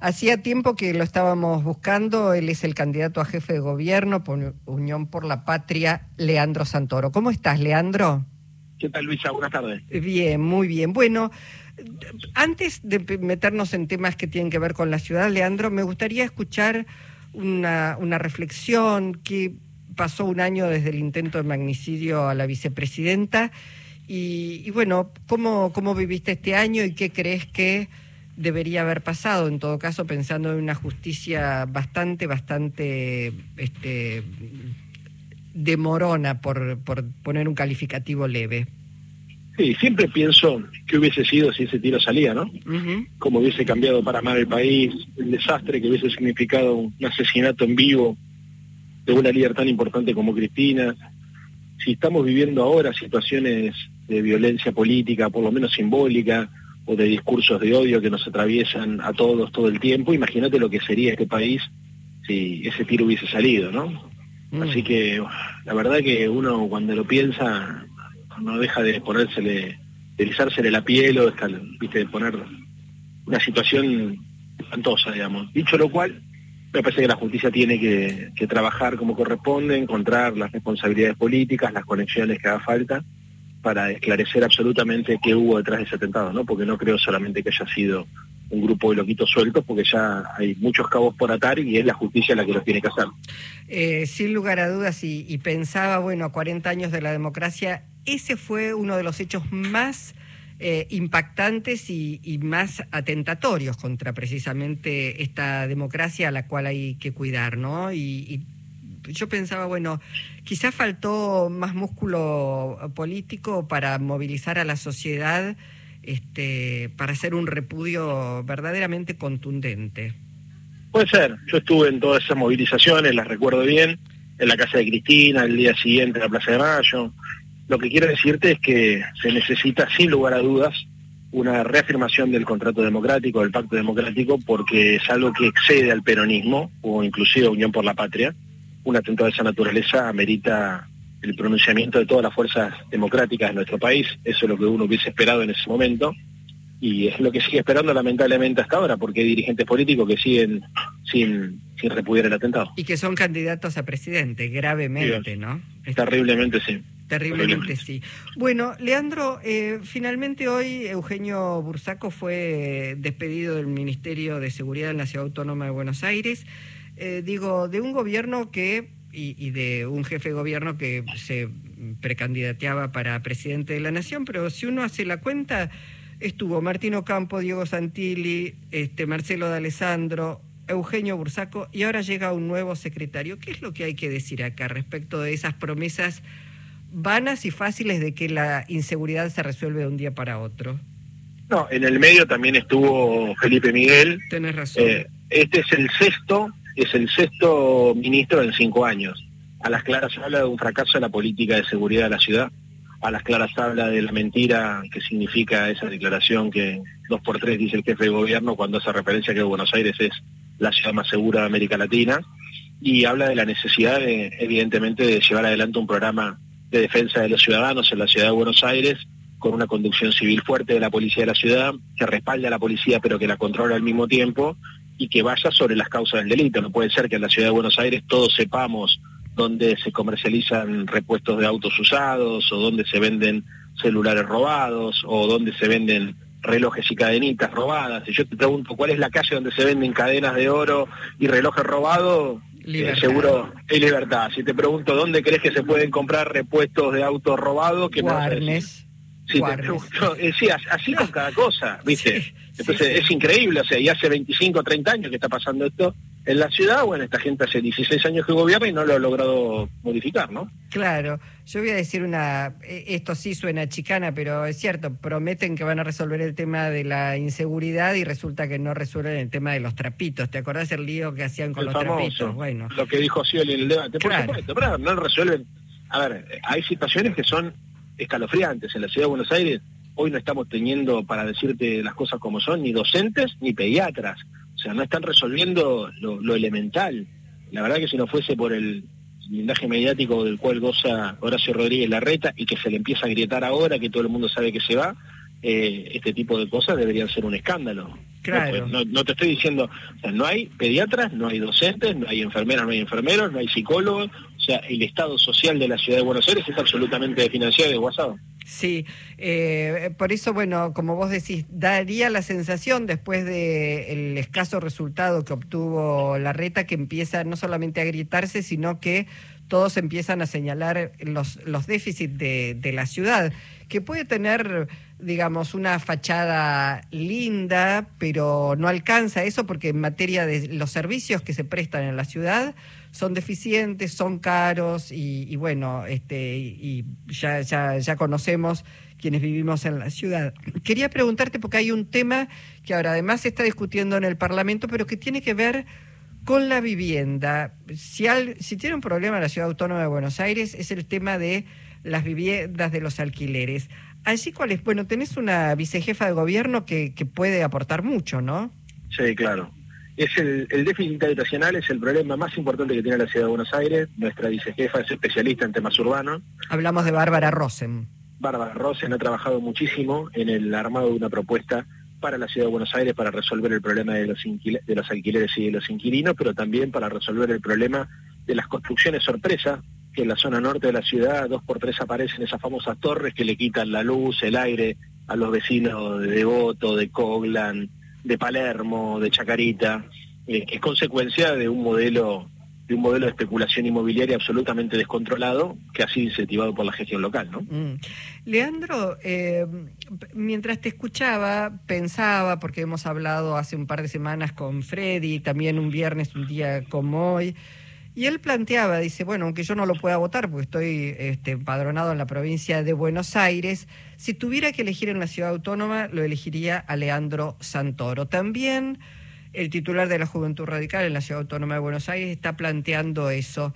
hacía tiempo que lo estábamos buscando. Él es el candidato a jefe de gobierno por Unión por la Patria, Leandro Santoro. ¿Cómo estás, Leandro? ¿Qué tal, Luisa? Buenas tardes. Bien, muy bien. Bueno, antes de meternos en temas que tienen que ver con la ciudad, Leandro, me gustaría escuchar una, una reflexión que pasó un año desde el intento de magnicidio a la vicepresidenta. Y, bueno, ¿cómo, ¿cómo viviste este año y qué crees que debería haber pasado? En todo caso, pensando en una justicia bastante, bastante este, demorona, por, por poner un calificativo leve. Sí, siempre pienso que hubiese sido si ese tiro salía, ¿no? Como hubiese cambiado para mal el país, el desastre que hubiese significado un asesinato en vivo de una líder tan importante como Cristina. Si estamos viviendo ahora situaciones de violencia política, por lo menos simbólica, o de discursos de odio que nos atraviesan a todos todo el tiempo, imagínate lo que sería este país si ese tiro hubiese salido, ¿no? Mm. Así que la verdad que uno cuando lo piensa no deja de ponérsele, de la piel o ¿viste? de poner una situación espantosa, digamos. Dicho lo cual, me parece que la justicia tiene que, que trabajar como corresponde, encontrar las responsabilidades políticas, las conexiones que haga falta para esclarecer absolutamente qué hubo detrás de ese atentado, ¿no? Porque no creo solamente que haya sido un grupo de loquitos sueltos, porque ya hay muchos cabos por atar y es la justicia la que los tiene que hacer. Eh, sin lugar a dudas, y, pensaba, bueno, a 40 años de la democracia, ese fue uno de los hechos más eh, impactantes y, más atentatorios contra precisamente esta democracia a la cual hay que cuidar, ¿no? y yo pensaba, bueno, quizás faltó más músculo político para movilizar a la sociedad este, para hacer un repudio verdaderamente contundente. Puede ser, yo estuve en todas esas movilizaciones, las recuerdo bien, en la casa de Cristina, el día siguiente en la Plaza de Mayo. Lo que quiero decirte es que se necesita, sin lugar a dudas, una reafirmación del contrato democrático, del pacto democrático, porque es algo que excede al peronismo o inclusive a Unión por la Patria un atentado de esa naturaleza amerita el pronunciamiento de todas las fuerzas democráticas de nuestro país. Eso es lo que uno hubiese esperado en ese momento y es lo que sigue esperando lamentablemente hasta ahora, porque hay dirigentes políticos que siguen sin, sin repudiar el atentado. Y que son candidatos a presidente, gravemente, ¿no? Terriblemente sí. Terriblemente, sí. Bueno, Leandro, eh, finalmente hoy Eugenio Bursaco fue despedido del Ministerio de Seguridad en la Ciudad Autónoma de Buenos Aires. Eh, digo, de un gobierno que, y, de un jefe de gobierno que se precandidateaba para presidente de la nación, pero si uno hace la cuenta, estuvo Martino Campo, Diego Santilli, este, Marcelo D'Alessandro, Eugenio Bursaco, y ahora llega un nuevo secretario. ¿Qué es lo que hay que decir acá respecto de esas promesas vanas y fáciles de que la inseguridad se resuelve de un día para otro? No, en el medio también estuvo Felipe Miguel. Tienes razón. Eh, este es el sexto es el sexto ministro en cinco años. A las claras habla de un fracaso en la política de seguridad de la ciudad. A las claras habla de la mentira que significa esa declaración que dos por tres dice el jefe de gobierno cuando hace referencia a que Buenos Aires es la ciudad más segura de América Latina. Y habla de la necesidad, evidentemente, de llevar adelante un programa de defensa de los ciudadanos en la ciudad de Buenos Aires con una conducción civil fuerte de la policía de la ciudad, que respalde a la policía pero que la controla al mismo tiempo y que vaya sobre las causas del delito. No puede ser que en la ciudad de Buenos Aires todos sepamos dónde se comercializan repuestos de autos usados o dónde se venden celulares robados o dónde se venden relojes y cadenitas robadas. Si yo te pregunto cuál es la calle donde se venden cadenas de oro y relojes robados, eh, seguro es libertad. Si te pregunto dónde crees que se pueden comprar repuestos de autos robados, que no Sí, eh, sí, así con cada cosa, ¿viste? Entonces es increíble, o sea, y hace 25 o 30 años que está pasando esto en la ciudad, bueno, esta gente hace 16 años que gobierna y no lo ha logrado modificar, ¿no? Claro, yo voy a decir una, e, esto sí suena chicana, pero es cierto, prometen que van a resolver el tema de la inseguridad y resulta que no resuelven el tema de los trapitos. ¿Te acordás el lío que hacían con los trapitos? Bueno. Lo que dijo Scioli en el debate, por supuesto, pero no resuelven. A ver, hay situaciones que son escalofriantes. En la ciudad de Buenos Aires hoy no estamos teniendo, para decirte las cosas como son, ni docentes ni pediatras. O sea, no están resolviendo lo, elemental. La verdad que si no fuese por el blindaje mediático del cual goza Horacio Rodríguez Larreta y que se le empieza a grietar ahora, que todo el mundo sabe que se va, eh, este tipo de cosas deberían ser un escándalo. Claro. No, te estoy diciendo, o sea, no hay pediatras, no hay docentes, no hay enfermeras, no hay enfermeros, no hay psicólogos, o sea, el estado social de la ciudad de Buenos Aires es absolutamente financiado y desguazado. Sí, eh, por eso, bueno, como vos decís, daría la sensación después del escaso resultado que obtuvo la reta que empieza no solamente a gritarse, sino que todos empiezan a señalar los, los déficits de, de la ciudad, que puede tener digamos, una fachada linda, pero no alcanza eso porque en materia de los servicios que se prestan en la ciudad son deficientes, son caros y, bueno, este, y ya, ya, ya conocemos quienes vivimos en la ciudad. Quería preguntarte porque hay un tema que ahora además se está discutiendo en el Parlamento, pero que tiene que ver con la vivienda. Si, si tiene un problema la Ciudad Autónoma de Buenos Aires es el tema de las viviendas de los alquileres. Allí, ¿cuál es? Bueno, tenés una vicejefa de gobierno que, que puede aportar mucho, ¿no? Sí, claro. Es el, el, déficit habitacional es el problema más importante que tiene la ciudad de Buenos Aires. Nuestra vicejefa es especialista en temas urbanos. Hablamos de Bárbara Rosen. Bárbara Rosen ha trabajado muchísimo en el armado de una propuesta para la ciudad de Buenos Aires para resolver el problema de los, de los alquileres y de los inquilinos, pero también para resolver el problema de las construcciones sorpresa que en la zona norte de la ciudad dos por tres aparecen esas famosas torres que le quitan la luz, el aire a los vecinos de Devoto, de Coglan, de Palermo, de Chacarita, eh, que es consecuencia de un modelo de un modelo de especulación inmobiliaria absolutamente descontrolado que ha sido incentivado por la gestión local, ¿no? Mm. Leandro, eh, mientras te escuchaba, pensaba, porque hemos hablado hace un par de semanas con Freddy, también un viernes, un día como hoy, y él planteaba, dice, bueno, aunque yo no lo pueda votar porque estoy este, empadronado en la provincia de Buenos Aires, si tuviera que elegir en la ciudad autónoma, lo elegiría a Leandro Santoro. También el titular de la Juventud Radical en la ciudad autónoma de Buenos Aires está planteando eso.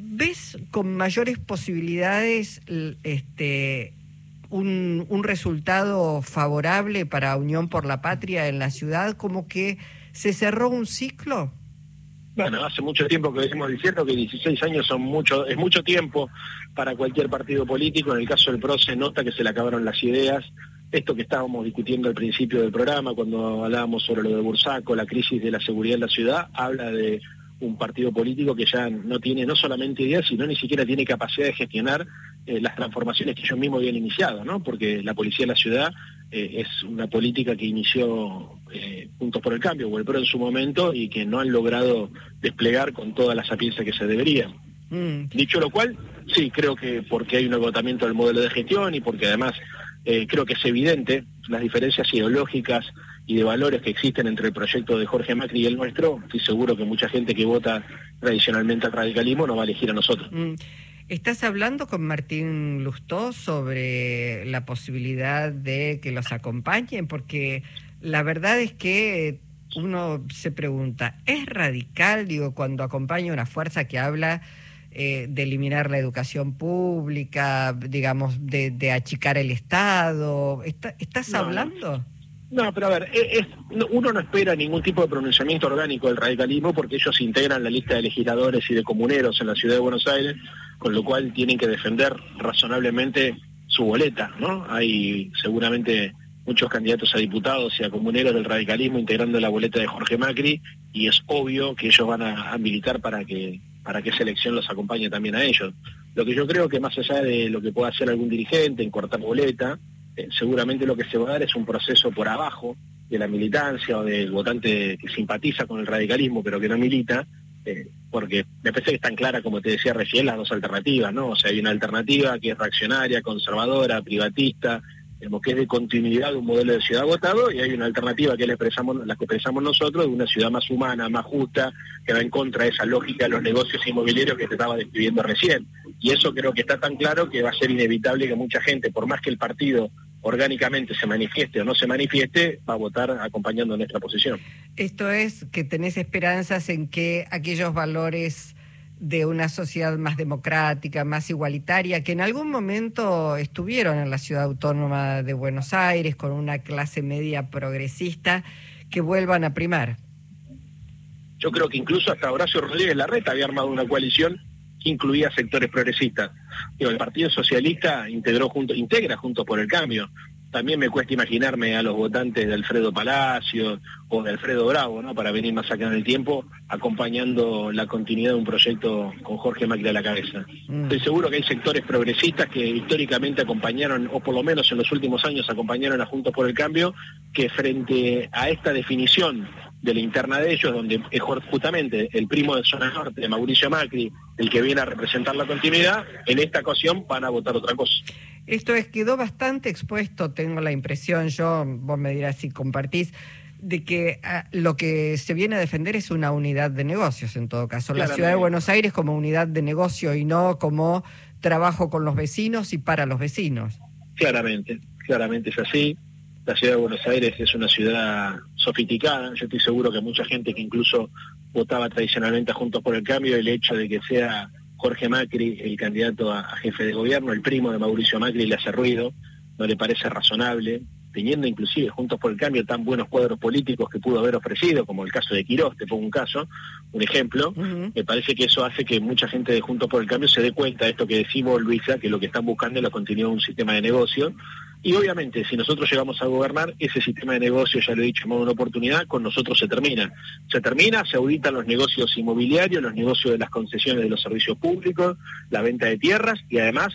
¿Ves con mayores posibilidades este, un, un resultado favorable para Unión por la Patria en la ciudad? ¿Como que se cerró un ciclo? Bueno, hace mucho tiempo que venimos diciendo que 16 años son mucho, es mucho tiempo para cualquier partido político. En el caso del PRO se nota que se le acabaron las ideas. Esto que estábamos discutiendo al principio del programa, cuando hablábamos sobre lo de Bursaco, la crisis de la seguridad en la ciudad, habla de un partido político que ya no tiene no solamente ideas, sino ni siquiera tiene capacidad de gestionar eh, las transformaciones que ellos mismos habían iniciado, ¿no? Porque la policía de la ciudad eh, es una política que inició eh, Juntos por el Cambio, o el PRO en su momento, y que no han logrado desplegar con toda la sapiencia que se debería. Mm. Dicho lo cual, sí, creo que porque hay un agotamiento del modelo de gestión y porque además eh, creo que es evidente las diferencias ideológicas y de valores que existen entre el proyecto de Jorge Macri y el nuestro, estoy seguro que mucha gente que vota tradicionalmente al radicalismo no va a elegir a nosotros. Mm. ¿Estás hablando con Martín Lustó sobre la posibilidad de que los acompañen? Porque la verdad es que uno se pregunta, ¿es radical, digo, cuando acompaña una fuerza que habla eh, de eliminar la educación pública, digamos, de, achicar el Estado? ¿Estás hablando? No, pero a ver, es, uno no espera ningún tipo de pronunciamiento orgánico del radicalismo porque ellos integran la lista de legisladores y de comuneros en la ciudad de Buenos Aires, con lo cual tienen que defender razonablemente su boleta, ¿no? Hay seguramente muchos candidatos a diputados y a comuneros del radicalismo integrando la boleta de Jorge Macri y es obvio que ellos van a, militar para que para que esa elección los acompañe también a ellos. Lo que yo creo que más allá de lo que pueda hacer algún dirigente en cortar boleta, eh, seguramente lo que se va a dar es un proceso por abajo de la militancia o del votante que simpatiza con el radicalismo pero que no milita, eh, porque me parece que es tan clara como te decía recién las dos alternativas, ¿no? O sea, hay una alternativa que es reaccionaria, conservadora, privatista, que es de continuidad de un modelo de ciudad votado y hay una alternativa que le expresamos, la que expresamos nosotros, de una ciudad más humana, más justa, que va en contra de esa lógica de los negocios inmobiliarios que te estaba describiendo recién. Y eso creo que está tan claro que va a ser inevitable que mucha gente, por más que el partido orgánicamente se manifieste o no se manifieste, va a votar acompañando nuestra posición. Esto es que tenés esperanzas en que aquellos valores de una sociedad más democrática, más igualitaria, que en algún momento estuvieron en la ciudad autónoma de Buenos Aires con una clase media progresista, que vuelvan a primar. Yo creo que incluso hasta Horacio Rodríguez Larreta había armado una coalición que incluía sectores progresistas. el Partido Socialista integró junto, integra junto por el cambio. también me cuesta imaginarme a los votantes de Alfredo Palacio o de Alfredo Bravo, ¿no? Para venir más acá en el tiempo, acompañando la continuidad de un proyecto con Jorge Macri a la cabeza. Mm. Estoy seguro que hay sectores progresistas que históricamente acompañaron, o por lo menos en los últimos años acompañaron a Juntos por el Cambio, que frente a esta definición de la interna de ellos, donde es justamente el primo de Zona Norte, de Mauricio Macri, el que viene a representar la continuidad, en esta ocasión van a votar otra cosa. Esto es, quedó bastante expuesto, tengo la impresión, yo, vos me dirás si compartís, de que ah, lo que se viene a defender es una unidad de negocios, en todo caso. La ciudad de Buenos Aires como unidad de negocio y no como trabajo con los vecinos y para los vecinos. Claramente, claramente es así. La ciudad de Buenos Aires es una ciudad sofisticada. Yo estoy seguro que mucha gente que incluso votaba tradicionalmente a Juntos por el Cambio, el hecho de que sea Jorge Macri el candidato a, jefe de gobierno, el primo de Mauricio Macri le hace ruido, no le parece razonable, teniendo inclusive Juntos por el Cambio tan buenos cuadros políticos que pudo haber ofrecido, como el caso de Quirós, te pongo un caso, un ejemplo, me parece que eso hace que mucha gente de Juntos por el Cambio se dé cuenta de esto que decimos, Luisa, que lo que están buscando es la continuidad de un sistema de negocio, y obviamente, si nosotros llegamos a gobernar, ese sistema de negocio, ya lo he dicho, en una oportunidad, con nosotros se termina. Se termina, se auditan los negocios inmobiliarios, los negocios de las concesiones de los servicios públicos, la venta de tierras y además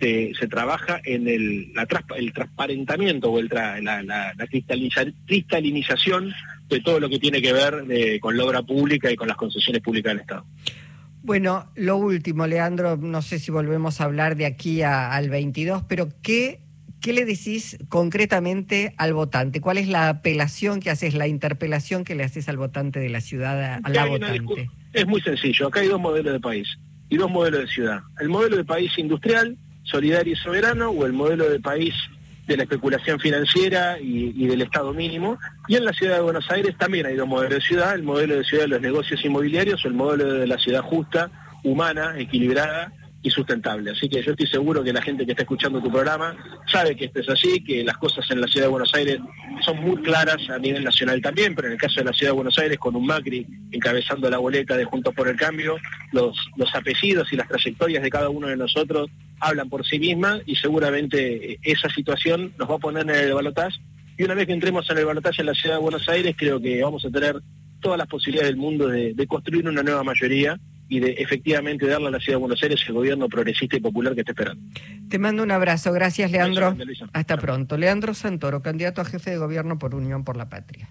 se, trabaja en el, el transparentamiento o el la, cristalinización de todo lo que tiene que ver eh, con la obra pública y con las concesiones públicas del Estado. Bueno, lo último, Leandro, no sé si volvemos a hablar de aquí al 22, pero ¿qué ¿qué le decís concretamente al votante? ¿Cuál es la apelación que haces, la interpelación que le haces al votante de la ciudad, a la votante? Es muy sencillo. Acá hay dos modelos de país y dos modelos de ciudad. El modelo de país industrial, solidario y soberano, o el modelo de país de la especulación financiera y, y, del Estado mínimo. Y en la ciudad de Buenos Aires también hay dos modelos de ciudad, el modelo de ciudad de los negocios inmobiliarios o el modelo de la ciudad justa, humana, equilibrada y sustentable. Así que yo estoy seguro que la gente que está escuchando tu programa sabe que esto es así, que las cosas en la ciudad de Buenos Aires son muy claras a nivel nacional también, pero en el caso de la ciudad de Buenos Aires, con un Macri encabezando la boleta de Juntos por el Cambio, los, los apellidos y las trayectorias de cada uno de nosotros hablan por sí mismas y seguramente esa situación nos va a poner en el balotaje. Y una vez que entremos en el balotaje en la ciudad de Buenos Aires, creo que vamos a tener todas las posibilidades del mundo de construir una nueva mayoría y de efectivamente darle a la ciudad de Buenos Aires el gobierno progresista y popular que está esperando. Te mando un abrazo. Gracias, Leandro. Hasta pronto. Leandro Santoro, candidato a jefe de gobierno por Unión por la Patria.